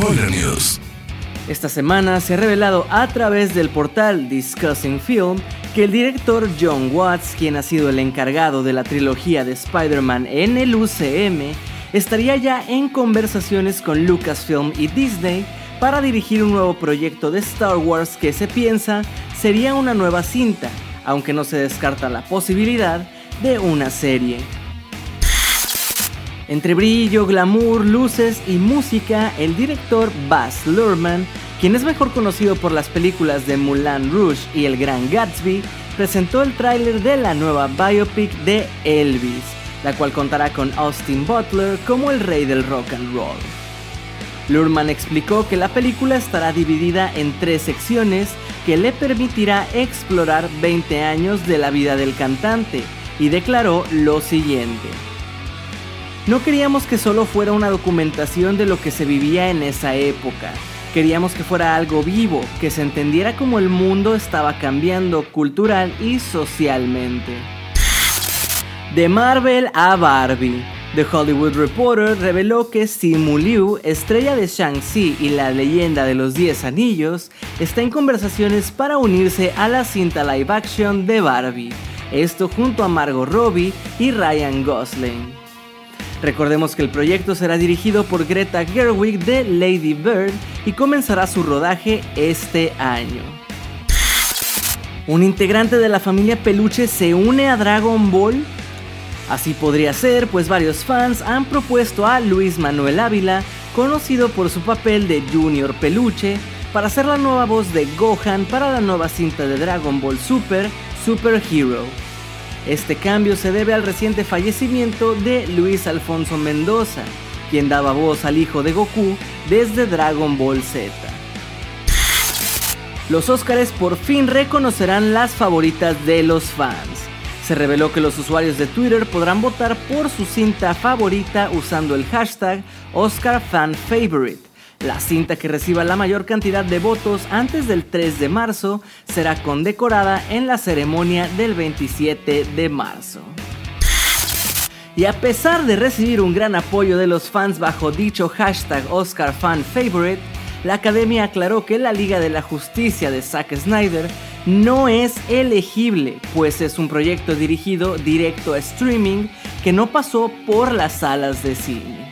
News. Esta semana se ha revelado a través del portal Discussing Film que el director John Watts, quien ha sido el encargado de la trilogía de Spider-Man en el UCM, estaría ya en conversaciones con Lucasfilm y Disney para dirigir un nuevo proyecto de Star Wars que se piensa sería una nueva cinta, aunque no se descarta la posibilidad de una serie. Entre brillo, glamour, luces y música, el director Baz Luhrmann, quien es mejor conocido por las películas de Moulin Rouge y El Gran Gatsby, presentó el tráiler de la nueva biopic de Elvis, la cual contará con Austin Butler como el rey del rock and roll. Luhrmann explicó que la película estará dividida en tres secciones que le permitirá explorar 20 años de la vida del cantante y declaró lo siguiente. No queríamos que solo fuera una documentación de lo que se vivía en esa época. Queríamos que fuera algo vivo, que se entendiera como el mundo estaba cambiando cultural y socialmente. De Marvel a Barbie. The Hollywood Reporter reveló que Simu Liu, estrella de Shang-Chi y la leyenda de los 10 anillos, está en conversaciones para unirse a la cinta live action de Barbie. Esto junto a Margot Robbie y Ryan Gosling. Recordemos que el proyecto será dirigido por Greta Gerwig de Lady Bird y comenzará su rodaje este año. ¿Un integrante de la familia Peluche se une a Dragon Ball? Así podría ser, pues varios fans han propuesto a Luis Manuel Ávila, conocido por su papel de Junior Peluche, para ser la nueva voz de Gohan para la nueva cinta de Dragon Ball Super, Super Hero. Este cambio se debe al reciente fallecimiento de Luis Alfonso Mendoza, quien daba voz al hijo de Goku desde Dragon Ball Z. Los Óscares por fin reconocerán las favoritas de los fans. Se reveló que los usuarios de Twitter podrán votar por su cinta favorita usando el hashtag OscarFanFavorite. La cinta que reciba la mayor cantidad de votos antes del 3 de marzo será condecorada en la ceremonia del 27 de marzo. Y a pesar de recibir un gran apoyo de los fans bajo dicho hashtag OscarFanFavorite, la academia aclaró que la Liga de la Justicia de Zack Snyder no es elegible, pues es un proyecto dirigido directo a streaming que no pasó por las salas de cine.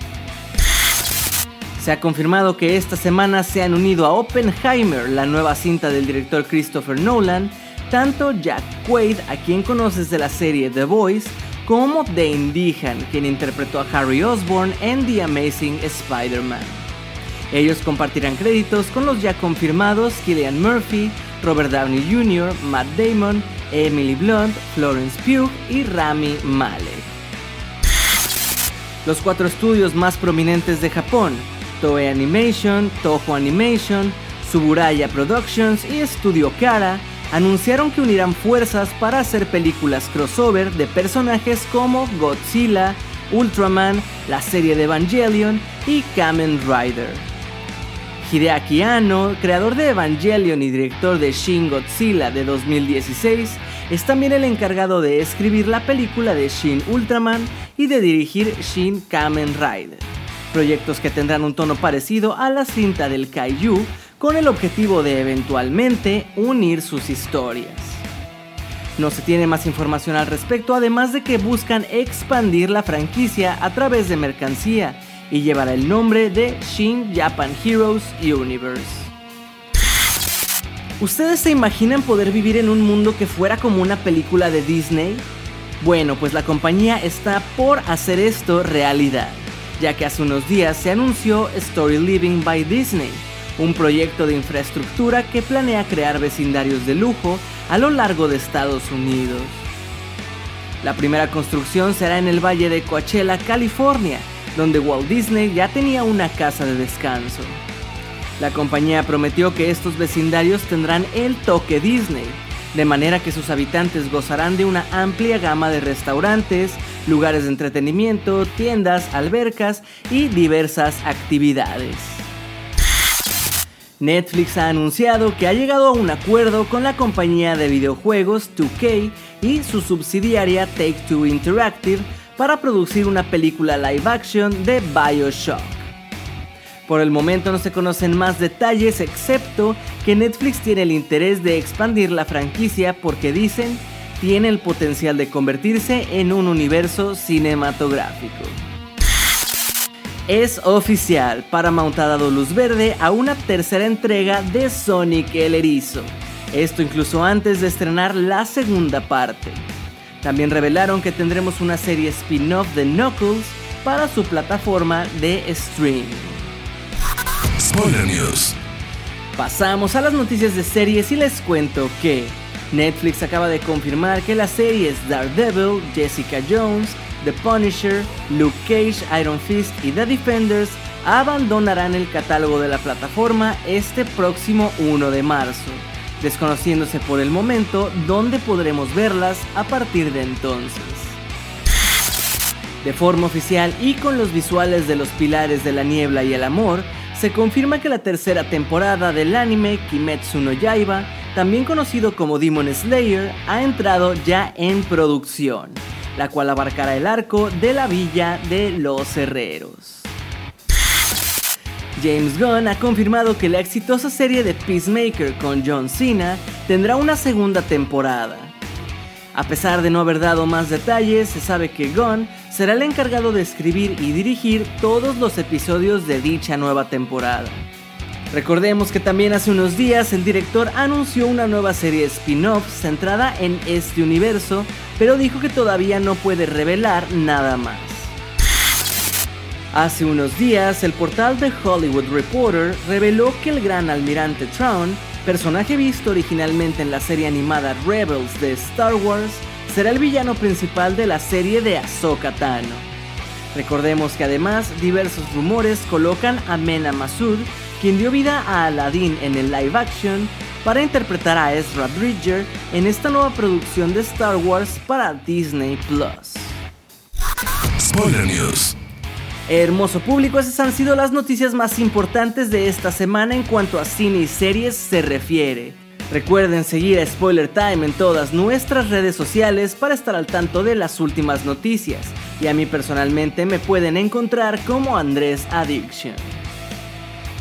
Se ha confirmado que esta semana se han unido a Oppenheimer, la nueva cinta del director Christopher Nolan, tanto Jack Quaid, a quien conoces de la serie The Voice, como Dane Dehan, quien interpretó a Harry Osborn en The Amazing Spider-Man. Ellos compartirán créditos con los ya confirmados Killian Murphy, Robert Downey Jr., Matt Damon, Emily Blunt, Florence Pugh y Rami Malek. Los cuatro estudios más prominentes de Japón, Toei Animation, Toho Animation, Suburaya Productions y Studio Kara anunciaron que unirán fuerzas para hacer películas crossover de personajes como Godzilla, Ultraman, la serie de Evangelion y Kamen Rider. Hideaki Anno, creador de Evangelion y director de Shin Godzilla de 2016, es también el encargado de escribir la película de Shin Ultraman y de dirigir Shin Kamen Rider proyectos que tendrán un tono parecido a la cinta del Kaiju con el objetivo de eventualmente unir sus historias. No se tiene más información al respecto, además de que buscan expandir la franquicia a través de mercancía y llevará el nombre de Shin Japan Heroes Universe. ¿Ustedes se imaginan poder vivir en un mundo que fuera como una película de Disney? Bueno, pues la compañía está por hacer esto realidad ya que hace unos días se anunció Story Living by Disney, un proyecto de infraestructura que planea crear vecindarios de lujo a lo largo de Estados Unidos. La primera construcción será en el Valle de Coachella, California, donde Walt Disney ya tenía una casa de descanso. La compañía prometió que estos vecindarios tendrán el toque Disney, de manera que sus habitantes gozarán de una amplia gama de restaurantes, lugares de entretenimiento, tiendas, albercas y diversas actividades. Netflix ha anunciado que ha llegado a un acuerdo con la compañía de videojuegos 2K y su subsidiaria Take-Two Interactive para producir una película live action de Bioshock. Por el momento no se conocen más detalles excepto que Netflix tiene el interés de expandir la franquicia porque dicen tiene el potencial de convertirse en un universo cinematográfico. Es oficial, Paramount ha dado luz verde a una tercera entrega de Sonic el Erizo. Esto incluso antes de estrenar la segunda parte. También revelaron que tendremos una serie spin-off de Knuckles para su plataforma de streaming. Spoiler News. Pasamos a las noticias de series y les cuento que Netflix acaba de confirmar que las series Daredevil, Jessica Jones, The Punisher, Luke Cage, Iron Fist y The Defenders abandonarán el catálogo de la plataforma este próximo 1 de marzo, desconociéndose por el momento dónde podremos verlas a partir de entonces. De forma oficial y con los visuales de los pilares de la niebla y el amor, se confirma que la tercera temporada del anime Kimetsu no Yaiba, también conocido como Demon Slayer, ha entrado ya en producción la cual abarcará el arco de la villa de los herreros. James Gunn ha confirmado que la exitosa serie de Peacemaker con John Cena tendrá una segunda temporada. A pesar de no haber dado más detalles, se sabe que Gunn será el encargado de escribir y dirigir todos los episodios de dicha nueva temporada. Recordemos que también hace unos días el director anunció una nueva serie spin-off centrada en este universo, pero dijo que todavía no puede revelar nada más. Hace unos días, el portal The Hollywood Reporter reveló que el gran almirante Traun, personaje visto originalmente en la serie animada Rebels de Star Wars, será el villano principal de la serie de Ahsoka Tano. Recordemos que además diversos rumores colocan a Mena Masud quien dio vida a Aladdin en el live action para interpretar a Ezra Bridger en esta nueva producción de Star Wars para Disney Plus. Spoiler News. Hermoso público, esas han sido las noticias más importantes de esta semana en cuanto a cine y series se refiere. Recuerden seguir a Spoiler Time en todas nuestras redes sociales para estar al tanto de las últimas noticias. Y a mí personalmente me pueden encontrar como Andrés Addiction.